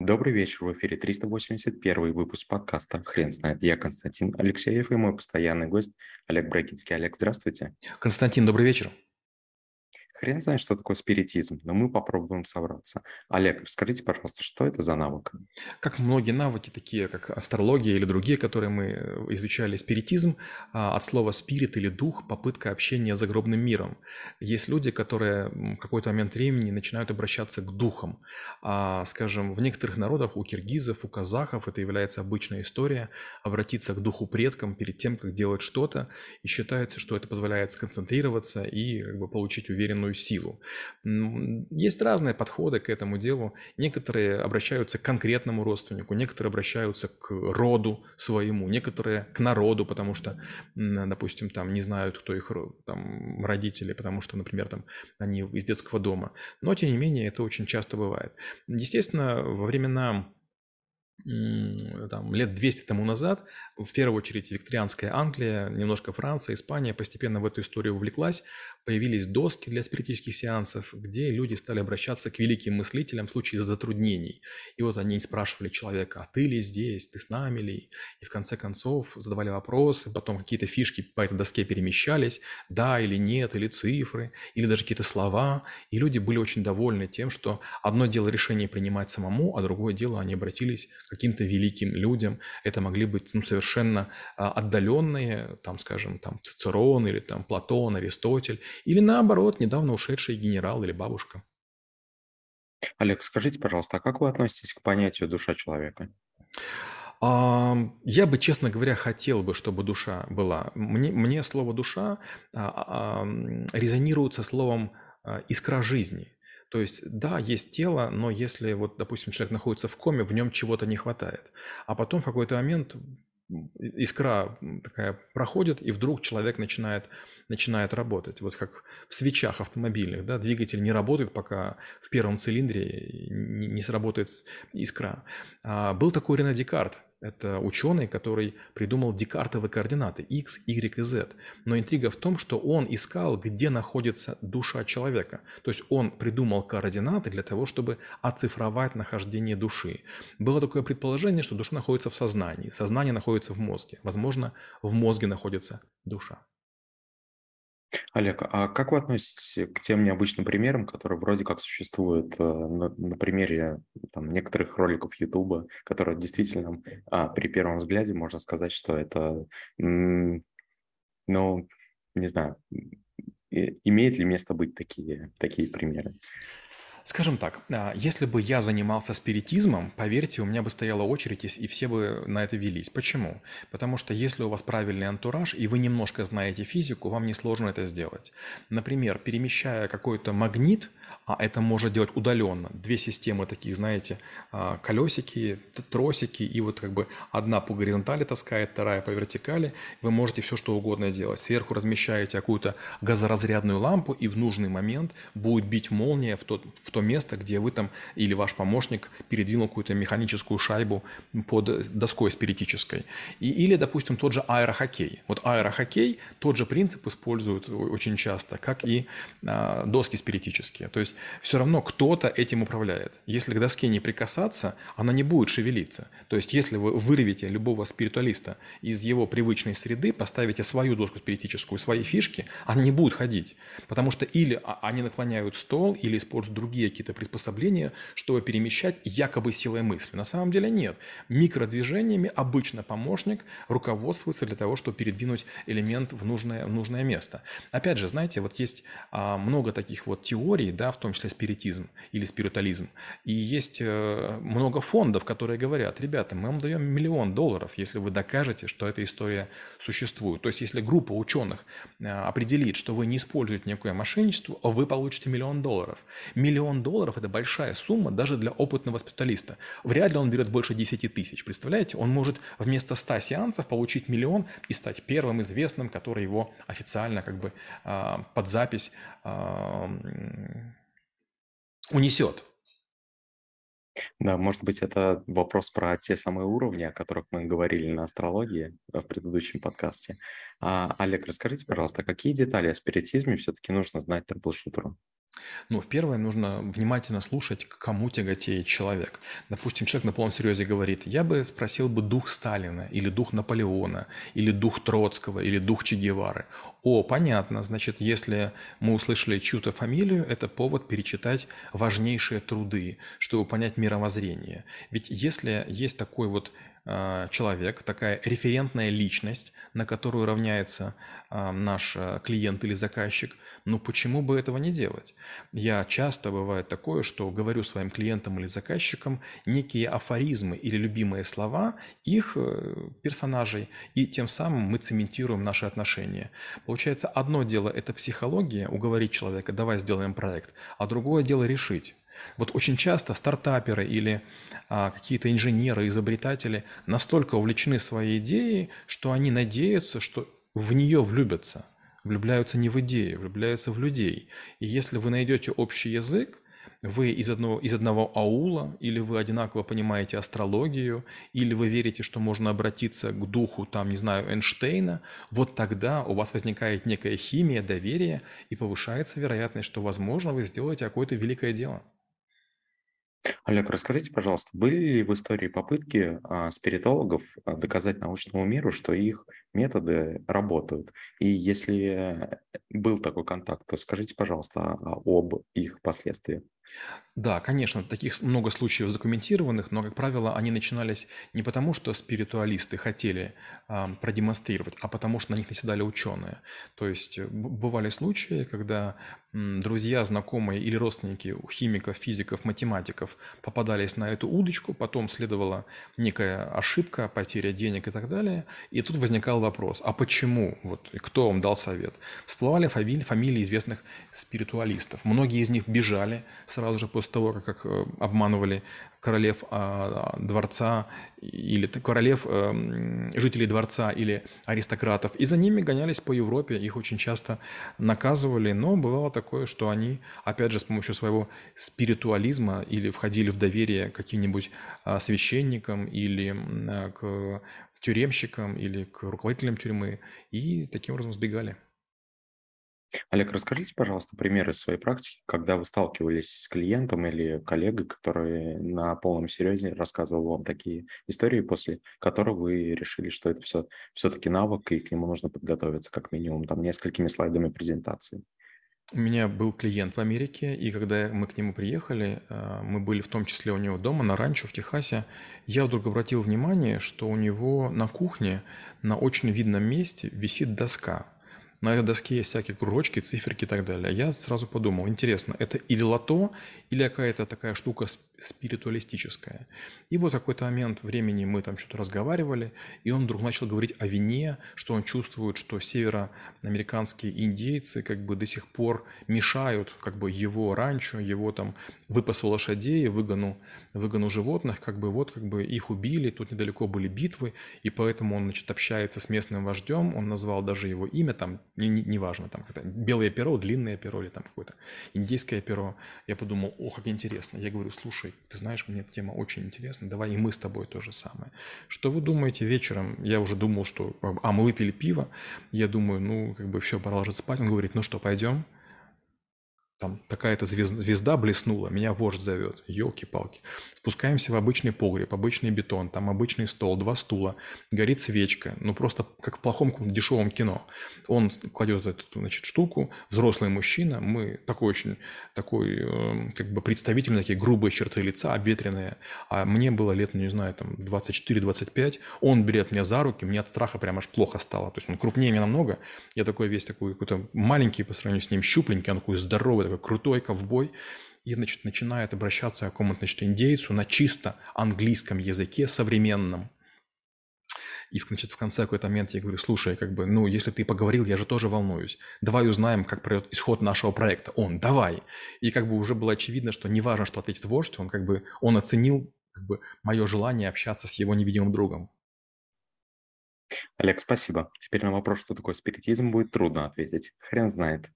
Добрый вечер, в эфире 381 выпуск подкаста «Хрен знает». Я Константин Алексеев и мой постоянный гость Олег Брагинский. Олег, здравствуйте. Константин, добрый вечер. Хрен знает, что такое спиритизм, но мы попробуем собраться. Олег, расскажите, пожалуйста, что это за навык? Как многие навыки, такие как астрология или другие, которые мы э, изучали, спиритизм, а, от слова спирит или дух, попытка общения с загробным миром. Есть люди, которые в какой-то момент времени начинают обращаться к духам. А, скажем, в некоторых народах, у киргизов, у казахов, это является обычная история, обратиться к духу предкам перед тем, как делать что-то, и считается, что это позволяет сконцентрироваться и как бы, получить уверенную определенную силу. Есть разные подходы к этому делу. Некоторые обращаются к конкретному родственнику, некоторые обращаются к роду своему, некоторые к народу, потому что, допустим, там не знают, кто их там, родители, потому что, например, там они из детского дома. Но, тем не менее, это очень часто бывает. Естественно, во времена там, лет 200 тому назад, в первую очередь викторианская Англия, немножко Франция, Испания постепенно в эту историю увлеклась, появились доски для спиритических сеансов, где люди стали обращаться к великим мыслителям в случае затруднений. И вот они спрашивали человека, а ты ли здесь, ты с нами ли? И в конце концов задавали вопросы, потом какие-то фишки по этой доске перемещались, да или нет, или цифры, или даже какие-то слова. И люди были очень довольны тем, что одно дело решение принимать самому, а другое дело они обратились каким-то великим людям. Это могли быть ну, совершенно а, отдаленные, там, скажем, там Цицерон или там Платон, Аристотель, или наоборот, недавно ушедший генерал или бабушка. Олег, скажите, пожалуйста, а как вы относитесь к понятию душа человека? Я бы, честно говоря, хотел бы, чтобы душа была. Мне, мне слово душа а, резонирует со словом а, искра жизни. То есть, да, есть тело, но если вот, допустим, человек находится в коме, в нем чего-то не хватает. А потом в какой-то момент искра такая проходит, и вдруг человек начинает начинает работать. Вот как в свечах автомобильных, да, двигатель не работает, пока в первом цилиндре не, не сработает искра. А был такой Рене Декарт, это ученый, который придумал декартовые координаты x, y и z. Но интрига в том, что он искал, где находится душа человека. То есть он придумал координаты для того, чтобы оцифровать нахождение души. Было такое предположение, что душа находится в сознании, сознание находится в мозге. Возможно, в мозге находится душа. Олег, а как вы относитесь к тем необычным примерам, которые вроде как существуют э, на, на примере там, некоторых роликов Ютуба, которые действительно а, при первом взгляде можно сказать, что это, ну, не знаю, имеет ли место быть такие, такие примеры? Скажем так, а, если бы я занимался спиритизмом, поверьте, у меня бы стояла очередь, и все бы на это велись. Почему? Потому что если у вас правильный антураж, и вы немножко знаете физику, вам несложно это сделать. Например, перемещая какой-то магнит, а это может делать удаленно. Две системы таких, знаете, а, колесики, тросики, и вот как бы одна по горизонтали таскает, вторая по вертикали. Вы можете все что угодно делать. Сверху размещаете какую-то газоразрядную лампу, и в нужный момент будет бить молния в то, в то место, где вы там или ваш помощник передвинул какую-то механическую шайбу под доской спиритической. И, или, допустим, тот же аэрохоккей. Вот аэрохоккей тот же принцип используют очень часто, как и а, доски спиритические. То есть все равно кто-то этим управляет. Если к доске не прикасаться, она не будет шевелиться. То есть если вы вырвете любого спиритуалиста из его привычной среды, поставите свою доску спиритическую, свои фишки, она не будет ходить. Потому что или они наклоняют стол, или используют другие какие-то приспособления, чтобы перемещать якобы силой мысли. На самом деле нет. Микродвижениями обычно помощник руководствуется для того, чтобы передвинуть элемент в нужное, в нужное место. Опять же, знаете, вот есть а, много таких вот теорий, да, в том числе спиритизм или спиритуализм. И есть э, много фондов, которые говорят, ребята, мы вам даем миллион долларов, если вы докажете, что эта история существует. То есть, если группа ученых э, определит, что вы не используете никакое мошенничество, вы получите миллион долларов. Миллион долларов – это большая сумма даже для опытного специалиста. Вряд ли он берет больше 10 тысяч. Представляете, он может вместо 100 сеансов получить миллион и стать первым известным, который его официально как бы э, под запись унесет. Да, может быть, это вопрос про те самые уровни, о которых мы говорили на астрологии в предыдущем подкасте. А, Олег, расскажите, пожалуйста, какие детали о спиритизме все-таки нужно знать трэблшутеру? Ну, первое, нужно внимательно слушать, к кому тяготеет человек. Допустим, человек на полном серьезе говорит, я бы спросил бы дух Сталина, или дух Наполеона, или дух Троцкого, или дух Че Гевары. О, понятно, значит, если мы услышали чью-то фамилию, это повод перечитать важнейшие труды, чтобы понять мировоззрение. Ведь если есть такой вот человек, такая референтная личность, на которую равняется а, наш а, клиент или заказчик, ну почему бы этого не делать? Я часто бывает такое, что говорю своим клиентам или заказчикам некие афоризмы или любимые слова их э, персонажей, и тем самым мы цементируем наши отношения. Получается, одно дело – это психология, уговорить человека, давай сделаем проект, а другое дело – решить. Вот очень часто стартаперы или а, какие-то инженеры, изобретатели настолько увлечены своей идеей, что они надеются, что в нее влюбятся. Влюбляются не в идеи, влюбляются в людей. И если вы найдете общий язык, вы из одного, из одного аула, или вы одинаково понимаете астрологию, или вы верите, что можно обратиться к духу, там, не знаю, Эйнштейна, вот тогда у вас возникает некая химия, доверие, и повышается вероятность, что, возможно, вы сделаете какое-то великое дело. Олег, расскажите, пожалуйста, были ли в истории попытки а, спиритологов а, доказать научному миру, что их методы работают? И если был такой контакт, то скажите, пожалуйста, а, об их последствиях. Да, конечно, таких много случаев задокументированных, но, как правило, они начинались не потому, что спиритуалисты хотели а, продемонстрировать, а потому что на них наседали ученые. То есть бывали случаи, когда друзья, знакомые или родственники химиков, физиков, математиков попадались на эту удочку, потом следовала некая ошибка, потеря денег и так далее, и тут возникал вопрос, а почему? Вот, кто вам дал совет? Всплывали фамилии, фамилии известных спиритуалистов. Многие из них бежали сразу же после того, как э, обманывали королев а, дворца или королев, эм, жителей дворца или аристократов. И за ними гонялись по Европе, их очень часто наказывали, но бывало такое, что они, опять же, с помощью своего спиритуализма или входили в доверие каким-нибудь а, священникам или а, к тюремщикам или к руководителям тюрьмы и таким образом сбегали. Олег, расскажите, пожалуйста, примеры из своей практики, когда вы сталкивались с клиентом или коллегой, который на полном серьезе рассказывал вам такие истории, после которых вы решили, что это все все-таки навык, и к нему нужно подготовиться как минимум там несколькими слайдами презентации. У меня был клиент в Америке, и когда мы к нему приехали, э, мы были в том числе у него дома на ранчо в Техасе, я вдруг обратил внимание, что у него на кухне на очень видном месте висит доска – на доске есть всякие кружочки, циферки и так далее. Я сразу подумал, интересно, это или лото, или какая-то такая штука спиритуалистическая. И вот какой-то момент времени мы там что-то разговаривали, и он вдруг начал говорить о вине, что он чувствует, что североамериканские индейцы как бы до сих пор мешают как бы его ранчо, его там выпасу лошадей, выгону, выгону животных, как бы вот как бы их убили, тут недалеко были битвы, и поэтому он, значит, общается с местным вождем, он назвал даже его имя, там не, не, неважно, там какое-то белое перо, длинное перо или там какое-то индейское перо. Я подумал, о, как интересно. Я говорю, слушай, ты знаешь, мне эта тема очень интересна, давай и мы с тобой то же самое. Что вы думаете вечером? Я уже думал, что, а мы выпили пиво. Я думаю, ну, как бы все, пора ложиться спать. Он говорит, ну что, пойдем? Там такая-то звезда блеснула, меня вождь зовет, елки-палки. Спускаемся в обычный погреб, обычный бетон, там обычный стол, два стула, горит свечка, ну просто как в плохом дешевом кино. Он кладет эту, значит, штуку, взрослый мужчина, мы такой очень, такой, э, как бы представительный, такие грубые черты лица, обветренные, а мне было лет, ну не знаю, там 24-25, он берет меня за руки, мне от страха прям аж плохо стало, то есть он крупнее меня намного, я такой весь такой какой-то маленький по сравнению с ним, щупленький, он такой здоровый, такой крутой ковбой, и значит, начинает обращаться к какому-то значит, индейцу на чисто английском языке современном. И значит, в конце какой-то момент я говорю, слушай, как бы, ну, если ты поговорил, я же тоже волнуюсь. Давай узнаем, как пройдет исход нашего проекта. Он, давай. И как бы уже было очевидно, что не важно, что ответит вождь, он как бы, он оценил как бы мое желание общаться с его невидимым другом. Олег, спасибо. Теперь на вопрос, что такое спиритизм, будет трудно ответить. Хрен знает.